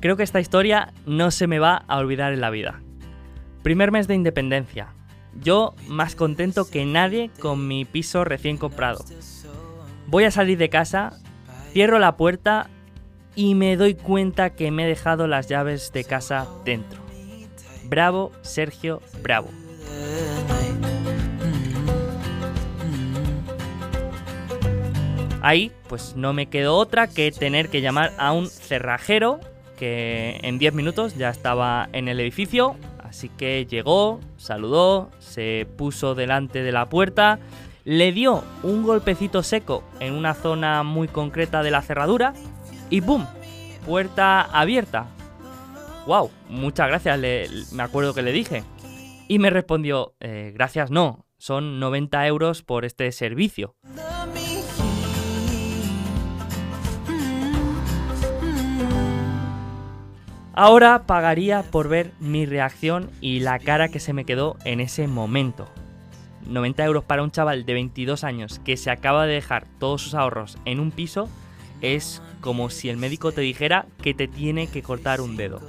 Creo que esta historia no se me va a olvidar en la vida. Primer mes de independencia. Yo más contento que nadie con mi piso recién comprado. Voy a salir de casa, cierro la puerta y me doy cuenta que me he dejado las llaves de casa dentro. Bravo, Sergio, bravo. Ahí, pues no me quedó otra que tener que llamar a un cerrajero que en 10 minutos ya estaba en el edificio, así que llegó, saludó, se puso delante de la puerta, le dio un golpecito seco en una zona muy concreta de la cerradura y ¡boom! Puerta abierta. ¡Wow! Muchas gracias, me acuerdo que le dije. Y me respondió, eh, gracias no, son 90 euros por este servicio. Ahora pagaría por ver mi reacción y la cara que se me quedó en ese momento. 90 euros para un chaval de 22 años que se acaba de dejar todos sus ahorros en un piso es como si el médico te dijera que te tiene que cortar un dedo.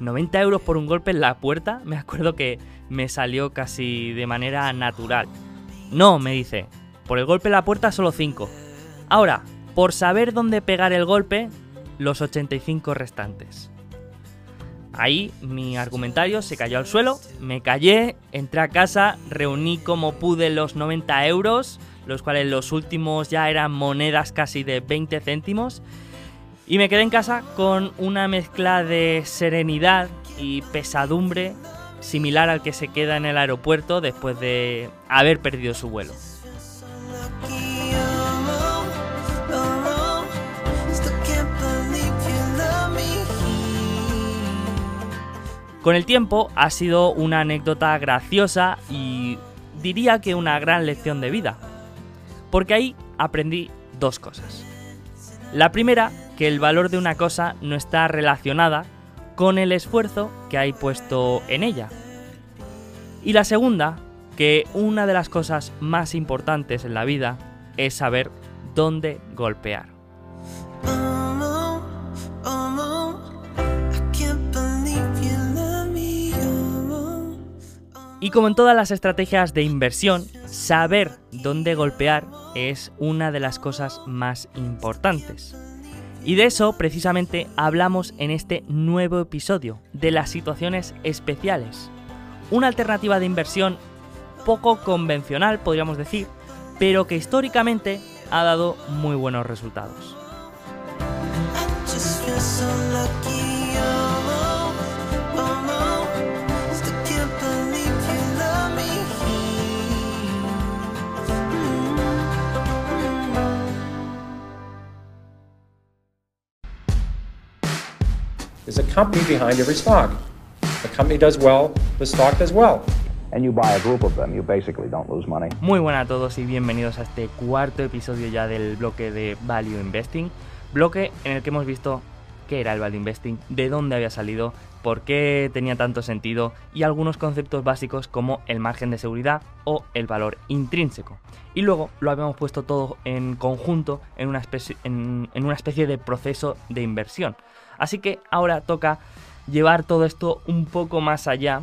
90 euros por un golpe en la puerta, me acuerdo que me salió casi de manera natural. No, me dice, por el golpe en la puerta solo 5. Ahora, por saber dónde pegar el golpe, los 85 restantes. Ahí mi argumentario se cayó al suelo, me callé, entré a casa, reuní como pude los 90 euros, los cuales los últimos ya eran monedas casi de 20 céntimos, y me quedé en casa con una mezcla de serenidad y pesadumbre similar al que se queda en el aeropuerto después de haber perdido su vuelo. Con el tiempo ha sido una anécdota graciosa y diría que una gran lección de vida. Porque ahí aprendí dos cosas. La primera, que el valor de una cosa no está relacionada con el esfuerzo que hay puesto en ella. Y la segunda, que una de las cosas más importantes en la vida es saber dónde golpear. Y como en todas las estrategias de inversión, saber dónde golpear es una de las cosas más importantes. Y de eso precisamente hablamos en este nuevo episodio, de las situaciones especiales. Una alternativa de inversión poco convencional, podríamos decir, pero que históricamente ha dado muy buenos resultados. A company behind every stock. The company does well, the stock does well. And you buy a group of them, you basically don't lose money. Muy buenas a todos y bienvenidos a este cuarto episodio ya del bloque de Value Investing. Bloque en el que hemos visto qué era el Value Investing, de dónde había salido, por qué tenía tanto sentido y algunos conceptos básicos como el margen de seguridad o el valor intrínseco. Y luego lo habíamos puesto todo en conjunto en una especie, en una especie de proceso de inversión. Así que ahora toca llevar todo esto un poco más allá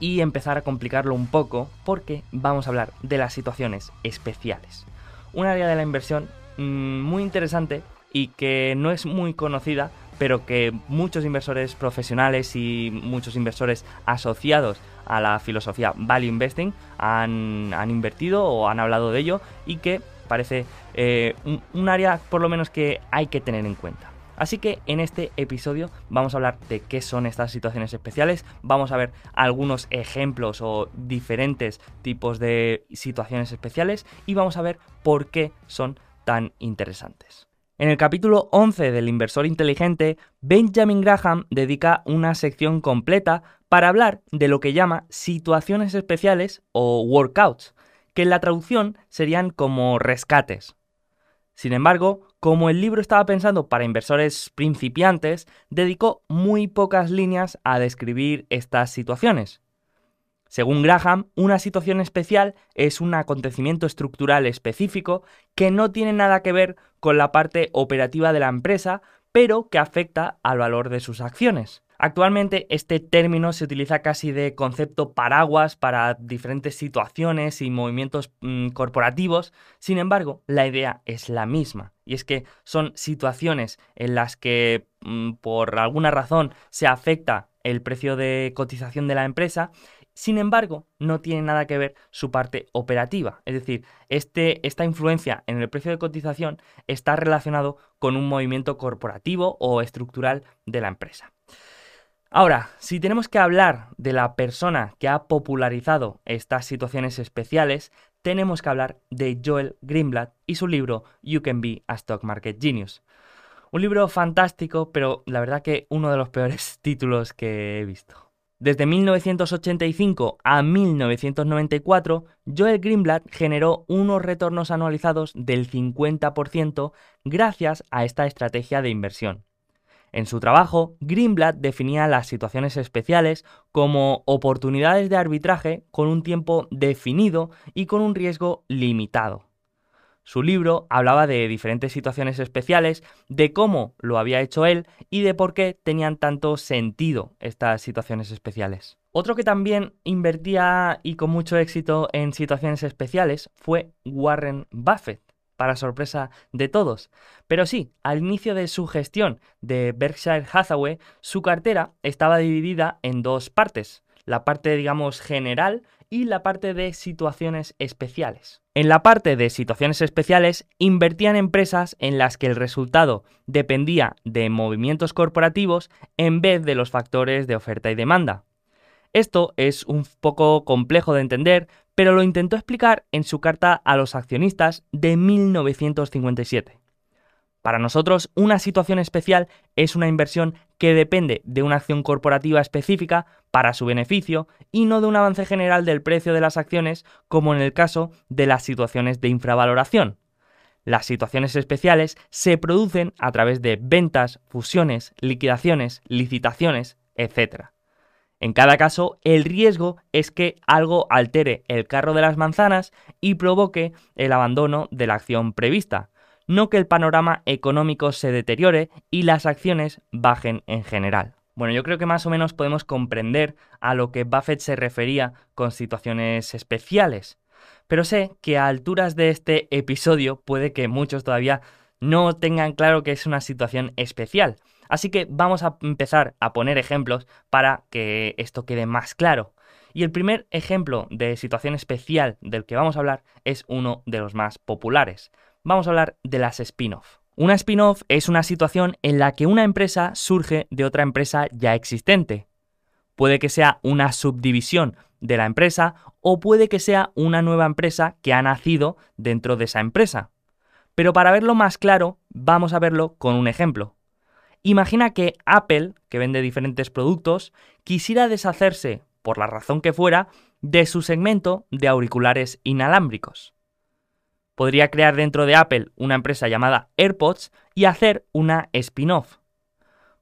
y empezar a complicarlo un poco porque vamos a hablar de las situaciones especiales. Un área de la inversión mm, muy interesante y que no es muy conocida, pero que muchos inversores profesionales y muchos inversores asociados a la filosofía Value Investing han, invertido o han hablado de ello y que parece eh, un área por lo menos que hay que tener en cuenta. Así que en este episodio vamos a hablar de qué son estas situaciones especiales, vamos a ver algunos ejemplos o diferentes tipos de situaciones especiales y vamos a ver por qué son tan interesantes. En el capítulo 11 del Inversor Inteligente, Benjamin Graham dedica una sección completa para hablar de lo que llama situaciones especiales o workouts, que en la traducción serían como rescates. Sin embargo, como el libro estaba pensado para inversores principiantes, dedicó muy pocas líneas a describir estas situaciones. Según Graham, una situación especial es un acontecimiento estructural específico que no tiene nada que ver con la parte operativa de la empresa, pero que afecta al valor de sus acciones. Actualmente este término se utiliza casi de concepto paraguas para diferentes situaciones y movimientos mm, corporativos, sin embargo la idea es la misma, y es que son situaciones en las que mm, por alguna razón se afecta el precio de cotización de la empresa sin embargo, no tiene nada que ver su parte operativa. Es decir, este, esta influencia en el precio de cotización está relacionado con un movimiento corporativo o estructural de la empresa. Ahora, si tenemos que hablar de la persona que ha popularizado estas situaciones especiales, tenemos que hablar de Joel Greenblatt y su libro You Can Be a Stock Market Genius. Un libro fantástico, pero la verdad que uno de los peores títulos que he visto. Desde 1985 a 1994, Joel Greenblatt generó unos retornos anualizados del 50% gracias a esta estrategia de inversión. En su trabajo, Greenblatt definía las situaciones especiales como oportunidades de arbitraje con un tiempo definido y con un riesgo limitado. Su libro hablaba de diferentes situaciones especiales, de cómo lo había hecho él y de por qué tenían tanto sentido estas situaciones especiales. Otro que también invertía y con mucho éxito en situaciones especiales fue Warren Buffett para sorpresa de todos. Pero sí, al inicio de su gestión de Berkshire Hathaway, su cartera estaba dividida en dos partes, la parte digamos general y la parte de situaciones especiales. En la parte de situaciones especiales invertían empresas en las que el resultado dependía de movimientos corporativos en vez de los factores de oferta y demanda. Esto es un poco complejo de entender, pero lo intentó explicar en su carta a los accionistas de 1957. Para nosotros, una situación especial es una inversión que depende de una acción corporativa específica para su beneficio y no de un avance general del precio de las acciones como en el caso de las situaciones de infravaloración. Las situaciones especiales se producen a través de ventas, fusiones, liquidaciones, licitaciones, etc. En cada caso, el riesgo es que algo altere el carro de las manzanas y provoque el abandono de la acción prevista, no que el panorama económico se deteriore y las acciones bajen en general. Bueno, yo creo que más o menos podemos comprender a lo que Buffett se refería con situaciones especiales. Pero sé que a alturas de este episodio puede que muchos todavía no tengan claro que es una situación especial. Así que vamos a empezar a poner ejemplos para que esto quede más claro. Y el primer ejemplo de situación especial del que vamos a hablar es uno de los más populares. Vamos a hablar de las spin-off. Una spin-off es una situación en la que una empresa surge de otra empresa ya existente. Puede que sea una subdivisión de la empresa o puede que sea una nueva empresa que ha nacido dentro de esa empresa. Pero para verlo más claro, vamos a verlo con un ejemplo. Imagina que Apple, que vende diferentes productos, quisiera deshacerse, por la razón que fuera, de su segmento de auriculares inalámbricos. Podría crear dentro de Apple una empresa llamada AirPods y hacer una spin-off.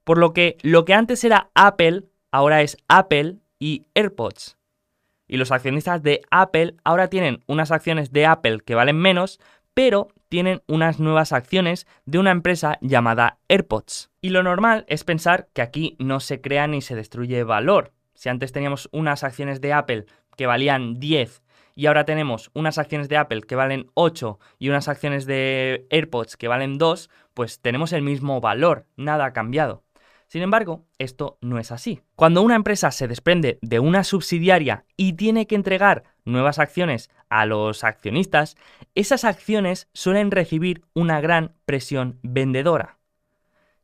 Por lo que lo que antes era Apple, ahora es Apple y AirPods. Y los accionistas de Apple ahora tienen unas acciones de Apple que valen menos, pero tienen unas nuevas acciones de una empresa llamada AirPods. Y lo normal es pensar que aquí no se crea ni se destruye valor. Si antes teníamos unas acciones de Apple que valían 10 y ahora tenemos unas acciones de Apple que valen 8 y unas acciones de AirPods que valen 2, pues tenemos el mismo valor, nada ha cambiado. Sin embargo, esto no es así. Cuando una empresa se desprende de una subsidiaria y tiene que entregar nuevas acciones a los accionistas, esas acciones suelen recibir una gran presión vendedora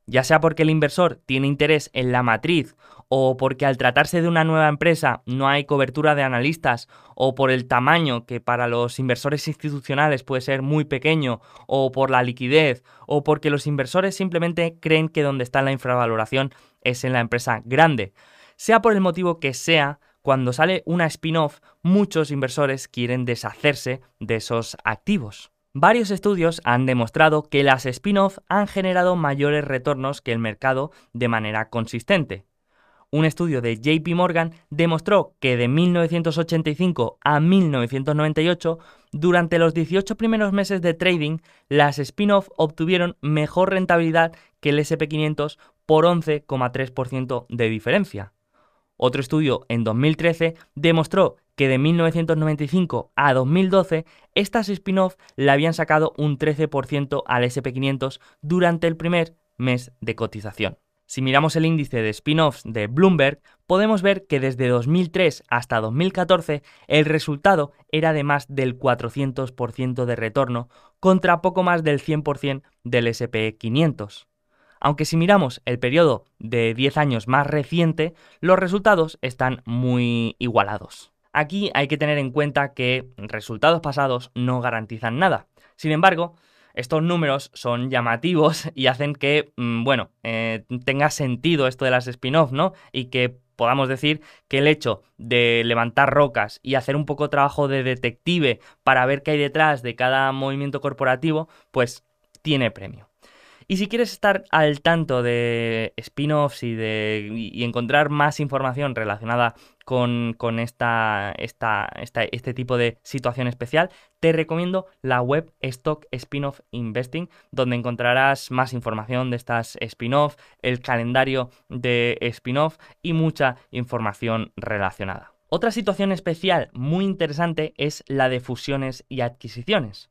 ya sea porque el inversor tiene interés en la matriz o porque al tratarse de una nueva empresa no hay cobertura de analistas o por el tamaño que para los inversores institucionales puede ser muy pequeño o por la liquidez o porque los inversores simplemente creen que donde está la infravaloración es en la empresa grande. Sea por el motivo que sea, cuando sale una spin-off muchos inversores quieren deshacerse de esos activos. Varios estudios han demostrado que las spin-off han generado mayores retornos que el mercado de manera consistente. Un estudio de JP Morgan demostró que de 1985 a 1998, durante los 18 primeros meses de trading, las spin-off obtuvieron mejor rentabilidad que el SP500 por 11,3% de diferencia. Otro estudio en 2013 demostró que de 1995 a 2012 estas spin-off le habían sacado un 13% al SP500 durante el primer mes de cotización. Si miramos el índice de spin-offs de Bloomberg, podemos ver que desde 2003 hasta 2014 el resultado era de más del 400% de retorno contra poco más del 100% del SP500 aunque si miramos el periodo de 10 años más reciente, los resultados están muy igualados. Aquí hay que tener en cuenta que resultados pasados no garantizan nada. Sin embargo, estos números son llamativos y hacen que, mm, bueno, eh, tenga sentido esto de las spin-off, ¿no? Y que podamos decir que el hecho de levantar rocas y hacer un poco trabajo de detective para ver qué hay detrás de cada movimiento corporativo, pues tiene premio. Y si quieres estar al tanto de spin-offs y, de, y encontrar más información relacionada con, esta, este tipo de situación especial, te recomiendo la web Stock Spin-off Investing, donde encontrarás más información de estas spin-off, el calendario de spin-off y mucha información relacionada. Otra situación especial muy interesante es la de fusiones y adquisiciones.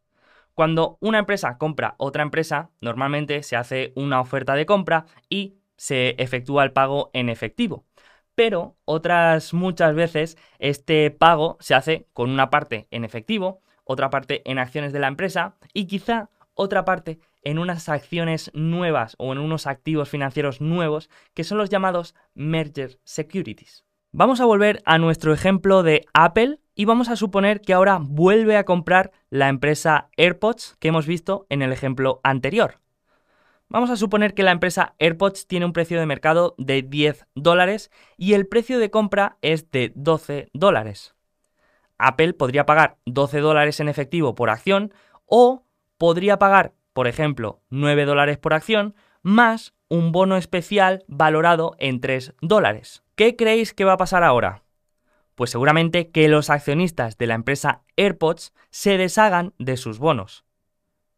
Cuando una empresa compra otra empresa, normalmente se hace una oferta de compra y se efectúa el pago en efectivo. Pero otras muchas veces este pago se hace con una parte en efectivo, otra parte en acciones de la empresa y quizá otra parte en unas acciones nuevas o en unos activos financieros nuevos que son los llamados merger securities. Vamos a volver a nuestro ejemplo de Apple y vamos a suponer que ahora vuelve a comprar la empresa AirPods que hemos visto en el ejemplo anterior. Vamos a suponer que la empresa AirPods tiene un precio de mercado de 10 dólares y el precio de compra es de 12 dólares. Apple podría pagar 12 dólares en efectivo por acción o podría pagar, por ejemplo, 9 dólares por acción más un bono especial valorado en 3 dólares. ¿Qué creéis que va a pasar ahora? Pues seguramente que los accionistas de la empresa AirPods se deshagan de sus bonos.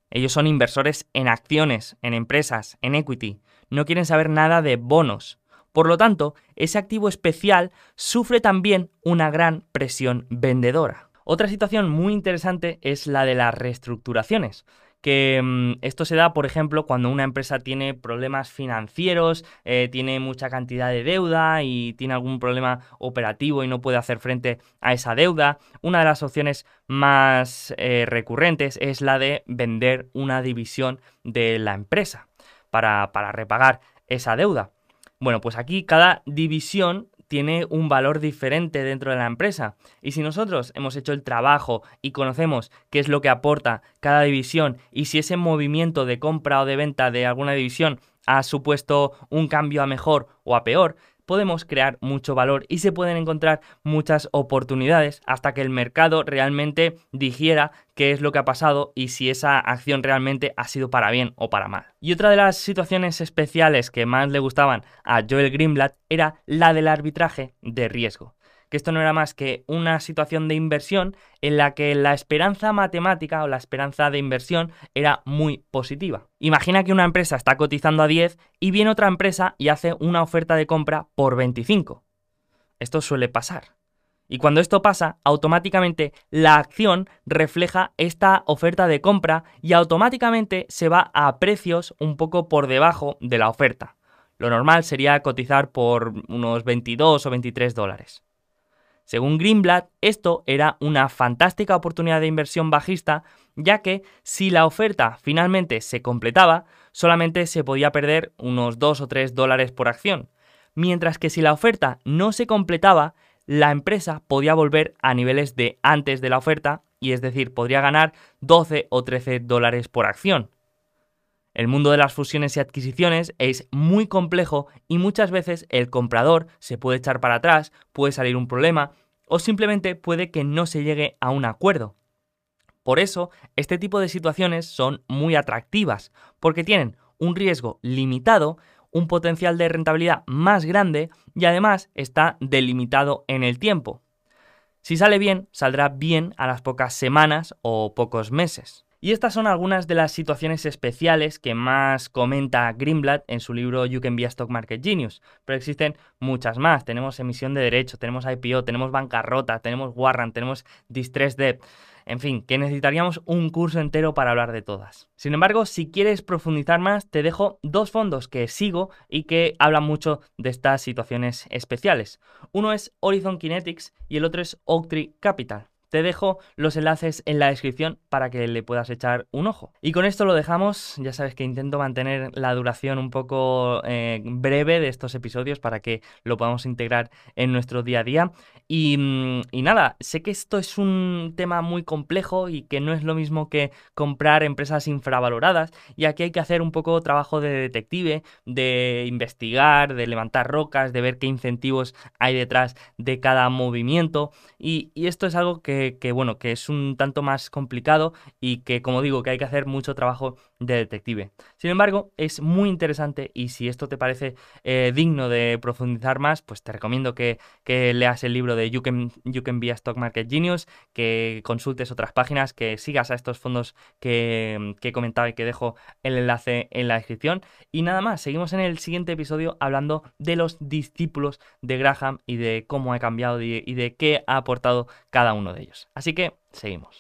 Ellos son inversores en acciones, en empresas, en equity. No quieren saber nada de bonos. Por lo tanto, ese activo especial sufre también una gran presión vendedora. Otra situación muy interesante es la de las reestructuraciones que mm, esto se da, por ejemplo, cuando una empresa tiene problemas financieros, eh, tiene mucha cantidad de deuda y tiene algún problema operativo y no puede hacer frente a esa deuda. Una de las opciones más eh, recurrentes es la de vender una división de la empresa para, para repagar esa deuda. Bueno, pues aquí cada división tiene un valor diferente dentro de la empresa. Y si nosotros hemos hecho el trabajo y conocemos qué es lo que aporta cada división y si ese movimiento de compra o de venta de alguna división ha supuesto un cambio a mejor o a peor, podemos crear mucho valor y se pueden encontrar muchas oportunidades hasta que el mercado realmente digiera qué es lo que ha pasado y si esa acción realmente ha sido para bien o para mal. Y otra de las situaciones especiales que más le gustaban a Joel Greenblatt era la del arbitraje de riesgo que esto no era más que una situación de inversión en la que la esperanza matemática o la esperanza de inversión era muy positiva. Imagina que una empresa está cotizando a 10 y viene otra empresa y hace una oferta de compra por 25. Esto suele pasar. Y cuando esto pasa, automáticamente la acción refleja esta oferta de compra y automáticamente se va a precios un poco por debajo de la oferta. Lo normal sería cotizar por unos 22 o 23 dólares. Según Greenblatt, esto era una fantástica oportunidad de inversión bajista, ya que si la oferta finalmente se completaba, solamente se podía perder unos 2 o 3 dólares por acción, mientras que si la oferta no se completaba, la empresa podía volver a niveles de antes de la oferta, y es decir, podría ganar 12 o 13 dólares por acción. El mundo de las fusiones y adquisiciones es muy complejo y muchas veces el comprador se puede echar para atrás, puede salir un problema o simplemente puede que no se llegue a un acuerdo. Por eso, este tipo de situaciones son muy atractivas, porque tienen un riesgo limitado, un potencial de rentabilidad más grande y además está delimitado en el tiempo. Si sale bien, saldrá bien a las pocas semanas o pocos meses. Y estas son algunas de las situaciones especiales que más comenta Greenblatt en su libro You Can Be a Stock Market Genius. Pero existen muchas más. Tenemos emisión de derecho, tenemos IPO, tenemos bancarrota, tenemos warrant, tenemos distress debt. En fin, que necesitaríamos un curso entero para hablar de todas. Sin embargo, si quieres profundizar más, te dejo dos fondos que sigo y que hablan mucho de estas situaciones especiales. Uno es Horizon Kinetics y el otro es Oaktree Capital. Te dejo los enlaces en la descripción para que le puedas echar un ojo. Y con esto lo dejamos. Ya sabes que intento mantener la duración un poco eh, breve de estos episodios para que lo podamos integrar en nuestro día a día. Y, mm, y, nada, sé que esto es un tema muy complejo y que no es lo mismo que comprar empresas infravaloradas. Y aquí hay que hacer un poco trabajo de detective, de investigar, de levantar rocas, de ver qué incentivos hay detrás de cada movimiento. y esto es algo que que, bueno, que es un tanto más complicado y que, como digo, que hay que hacer mucho trabajo de detective. Sin embargo, es muy interesante y si esto te parece eh, digno de profundizar más, pues te recomiendo que, leas el libro de you can, you Be a Stock Market Genius, que consultes otras páginas, que sigas a estos fondos que, que he comentado y que dejo el enlace en la descripción. Y nada más, seguimos en el siguiente episodio hablando de los discípulos de Graham y de cómo ha cambiado y de qué ha aportado cada uno de Así que seguimos.